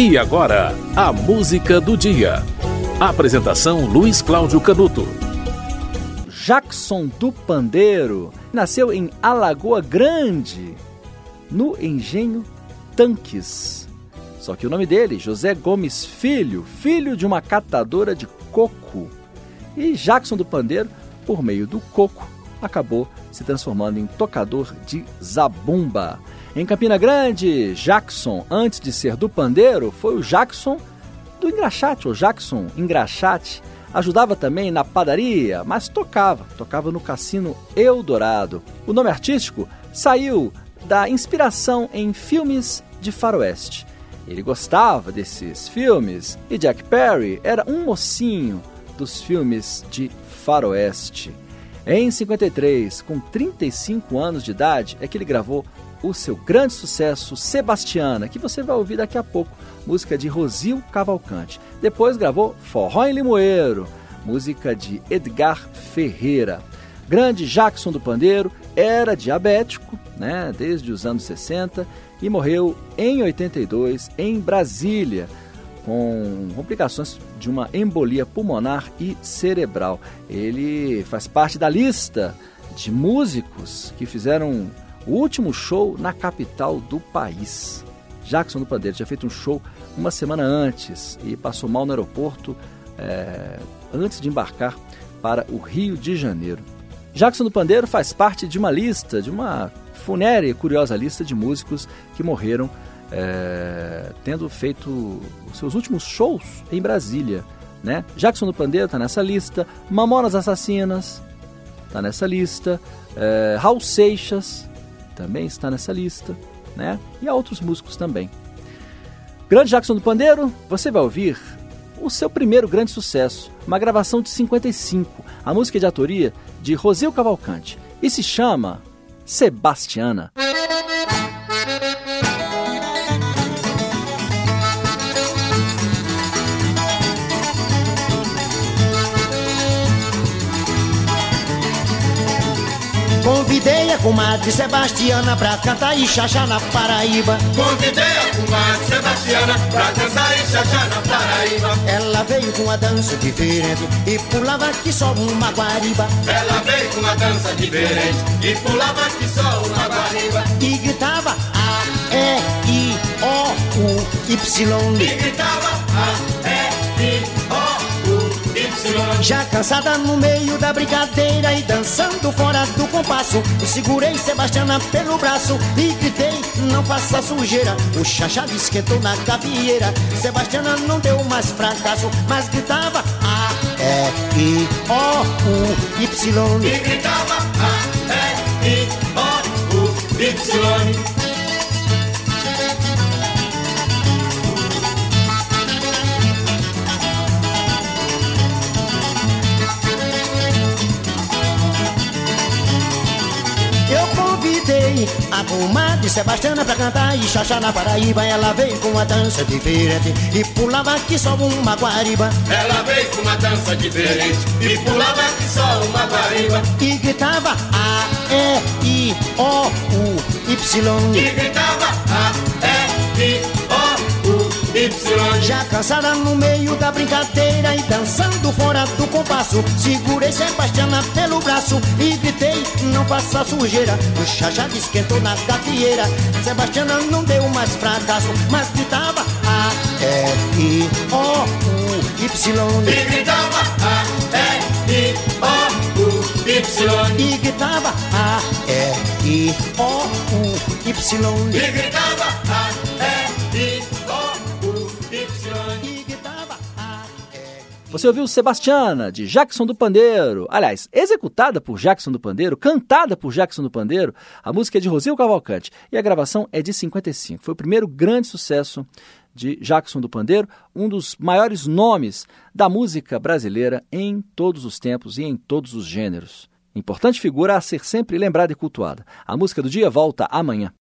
E agora, a música do dia. Apresentação Luiz Cláudio Canuto. Jackson do Pandeiro nasceu em Alagoa Grande, no engenho Tanques. Só que o nome dele, José Gomes Filho, filho de uma catadora de coco. E Jackson do Pandeiro, por meio do coco, acabou se transformando em tocador de zabumba. Em Campina Grande, Jackson, antes de ser do pandeiro, foi o Jackson do engraxate, ou Jackson engraxate. Ajudava também na padaria, mas tocava, tocava no cassino Eldorado. O nome artístico saiu da inspiração em filmes de faroeste. Ele gostava desses filmes e Jack Perry era um mocinho dos filmes de faroeste. Em 53, com 35 anos de idade, é que ele gravou o seu grande sucesso Sebastiana, que você vai ouvir daqui a pouco, música de Rosil Cavalcante. Depois gravou Forró em Limoeiro, música de Edgar Ferreira. Grande Jackson do Pandeiro era diabético, né, desde os anos 60 e morreu em 82 em Brasília com complicações de uma embolia pulmonar e cerebral. Ele faz parte da lista de músicos que fizeram o último show na capital do país. Jackson do Pandeiro tinha feito um show uma semana antes e passou mal no aeroporto é, antes de embarcar para o Rio de Janeiro. Jackson do Pandeiro faz parte de uma lista, de uma funérea e curiosa lista de músicos que morreram é, tendo feito seus últimos shows em Brasília. Né? Jackson do Pandeiro está nessa lista, Mamonas Assassinas está nessa lista, é, Raul Seixas também está nessa lista, né? e há outros músicos também. Grande Jackson do Pandeiro, você vai ouvir o seu primeiro grande sucesso, uma gravação de 55, a música de autoria de Rosil Cavalcante, e se chama Sebastiana. Convidei a comadre Sebastiana pra cantar e chachar na Paraíba. Convidei a comadre Sebastiana pra cantar e chachar na Paraíba. Ela veio com uma dança diferente e pulava que só uma guariba. Ela veio com uma dança diferente e pulava que só uma guariba. E gritava A, E, I, O, U, Y. E gritava A, Já cansada no meio da brincadeira e dançando fora do compasso, eu segurei Sebastiana pelo braço e gritei: Não faça sujeira. O chachado esquentou na gavieira. Sebastiana não deu mais fracasso, mas gritava A, E, O, U, Y. E gritava convidei a comadre Sebastiana pra cantar e chachar na Paraíba. Ela veio com uma dança diferente e pulava que só uma guariba. Ela veio com uma dança diferente e pulava que só uma guariba. E gritava A, E, I, O, U, Y. E gritava A, E, I, O, U, Y. Já cansada no meio da brincadeira e dançando do compasso, segurei Sebastiana pelo braço e gritei: Não faça sujeira. O chachado esquentou na gafieira. Sebastiana não deu mais fracasso, mas gritava A, E, I, O, U, Y. E gritava A, E, I, O, U, Y. E gritava A, E, I, O, U, Y. E gritava A, Você ouviu Sebastiana, de Jackson do Pandeiro. Aliás, executada por Jackson do Pandeiro, cantada por Jackson do Pandeiro. A música é de Rosil Cavalcante e a gravação é de 55. Foi o primeiro grande sucesso de Jackson do Pandeiro, um dos maiores nomes da música brasileira em todos os tempos e em todos os gêneros. Importante figura a ser sempre lembrada e cultuada. A música do dia volta amanhã.